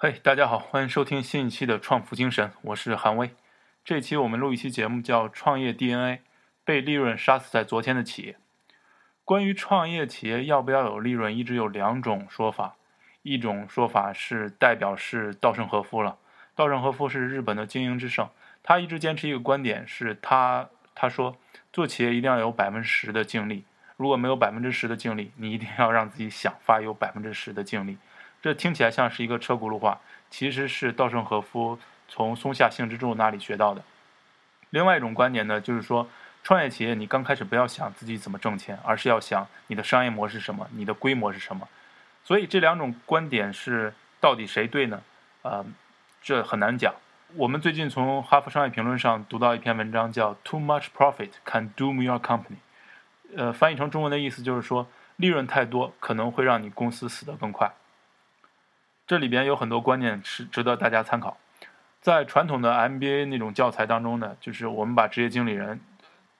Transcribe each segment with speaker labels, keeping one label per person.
Speaker 1: 嘿，大家好，欢迎收听新一期的《创富精神》，我是韩威。这期我们录一期节目，叫《创业 DNA：被利润杀死在昨天的企业》。关于创业企业要不要有利润，一直有两种说法。一种说法是代表是稻盛和夫了，稻盛和夫是日本的经营之圣，他一直坚持一个观点，是他他说做企业一定要有百分之十的净利，如果没有百分之十的净利，你一定要让自己想法有百分之十的净利。这听起来像是一个车轱辘话，其实是稻盛和夫从松下幸之助那里学到的。另外一种观点呢，就是说，创业企业你刚开始不要想自己怎么挣钱，而是要想你的商业模式是什么，你的规模是什么。所以这两种观点是到底谁对呢？呃，这很难讲。我们最近从《哈佛商业评论》上读到一篇文章，叫 “Too much profit can doom your company”。呃，翻译成中文的意思就是说，利润太多可能会让你公司死得更快。这里边有很多观念是值得大家参考。在传统的 MBA 那种教材当中呢，就是我们把职业经理人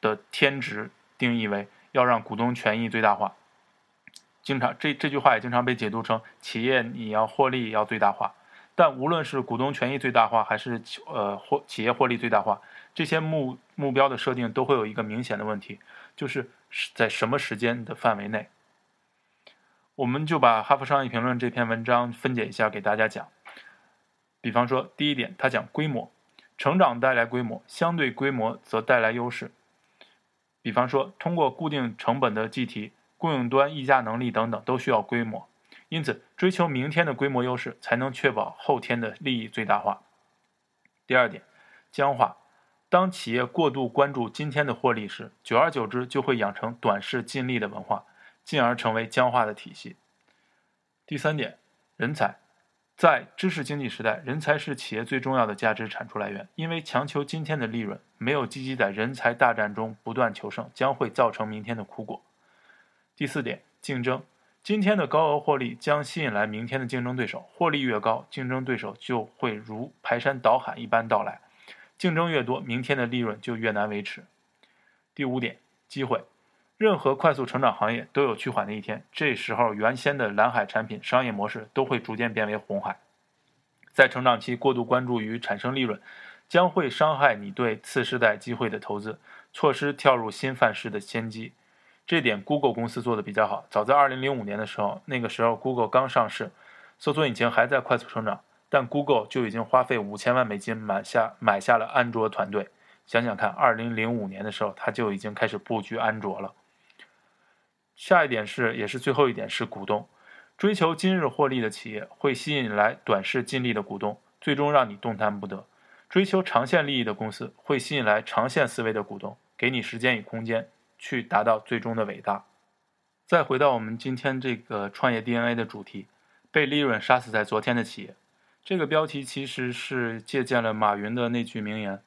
Speaker 1: 的天职定义为要让股东权益最大化。经常这这句话也经常被解读成企业你要获利要最大化。但无论是股东权益最大化，还是呃获企业获利最大化，这些目目标的设定都会有一个明显的问题，就是在什么时间的范围内。我们就把《哈佛商业评论》这篇文章分解一下，给大家讲。比方说，第一点，它讲规模，成长带来规模，相对规模则带来优势。比方说，通过固定成本的计提、供应端议价能力等等，都需要规模。因此，追求明天的规模优势，才能确保后天的利益最大化。第二点，僵化。当企业过度关注今天的获利时，久而久之就会养成短视尽力的文化。进而成为僵化的体系。第三点，人才，在知识经济时代，人才是企业最重要的价值产出来源。因为强求今天的利润，没有积极在人才大战中不断求胜，将会造成明天的苦果。第四点，竞争，今天的高额获利将吸引来明天的竞争对手，获利越高，竞争对手就会如排山倒海一般到来，竞争越多，明天的利润就越难维持。第五点，机会。任何快速成长行业都有趋缓的一天，这时候原先的蓝海产品商业模式都会逐渐变为红海。在成长期过度关注于产生利润，将会伤害你对次世代机会的投资，错失跳入新范式的先机。这点，Google 公司做的比较好。早在2005年的时候，那个时候 Google 刚上市，搜索引擎还在快速成长，但 Google 就已经花费五千万美金买下买下了安卓团队。想想看，2005年的时候，它就已经开始布局安卓了。下一点是，也是最后一点是股东，追求今日获利的企业会吸引来短视尽力的股东，最终让你动弹不得；追求长线利益的公司会吸引来长线思维的股东，给你时间与空间去达到最终的伟大。再回到我们今天这个创业 DNA 的主题，被利润杀死在昨天的企业，这个标题其实是借鉴了马云的那句名言：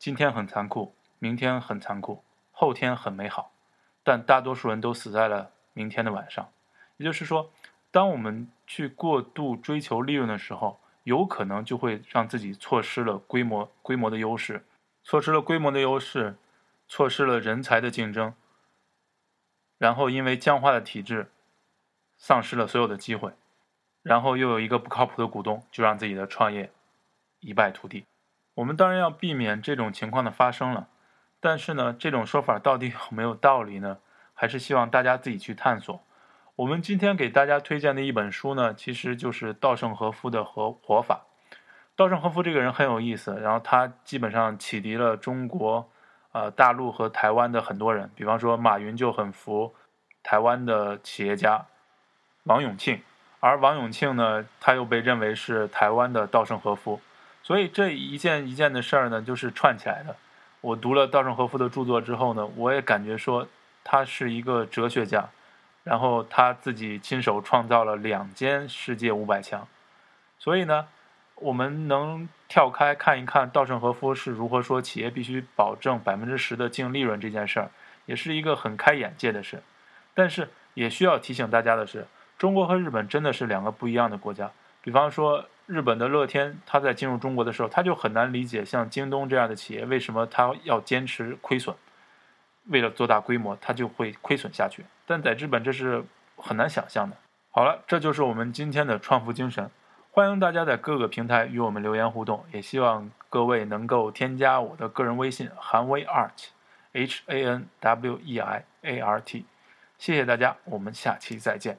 Speaker 1: 今天很残酷，明天很残酷，后天很美好。但大多数人都死在了明天的晚上，也就是说，当我们去过度追求利润的时候，有可能就会让自己错失了规模规模的优势，错失了规模的优势，错失了人才的竞争，然后因为僵化的体制，丧失了所有的机会，然后又有一个不靠谱的股东，就让自己的创业一败涂地。我们当然要避免这种情况的发生了。但是呢，这种说法到底有没有道理呢？还是希望大家自己去探索。我们今天给大家推荐的一本书呢，其实就是稻盛和夫的和活法。稻盛和夫这个人很有意思，然后他基本上启迪了中国、呃大陆和台湾的很多人。比方说，马云就很服台湾的企业家王永庆，而王永庆呢，他又被认为是台湾的稻盛和夫。所以这一件一件的事儿呢，就是串起来的。我读了稻盛和夫的著作之后呢，我也感觉说他是一个哲学家，然后他自己亲手创造了两间世界五百强，所以呢，我们能跳开看一看稻盛和夫是如何说企业必须保证百分之十的净利润这件事儿，也是一个很开眼界的事。但是也需要提醒大家的是，中国和日本真的是两个不一样的国家。比方说。日本的乐天，他在进入中国的时候，他就很难理解像京东这样的企业为什么他要坚持亏损，为了做大规模，他就会亏损下去。但在日本，这是很难想象的。好了，这就是我们今天的创富精神。欢迎大家在各个平台与我们留言互动，也希望各位能够添加我的个人微信韩威 art，H A N W E I A R T。谢谢大家，我们下期再见。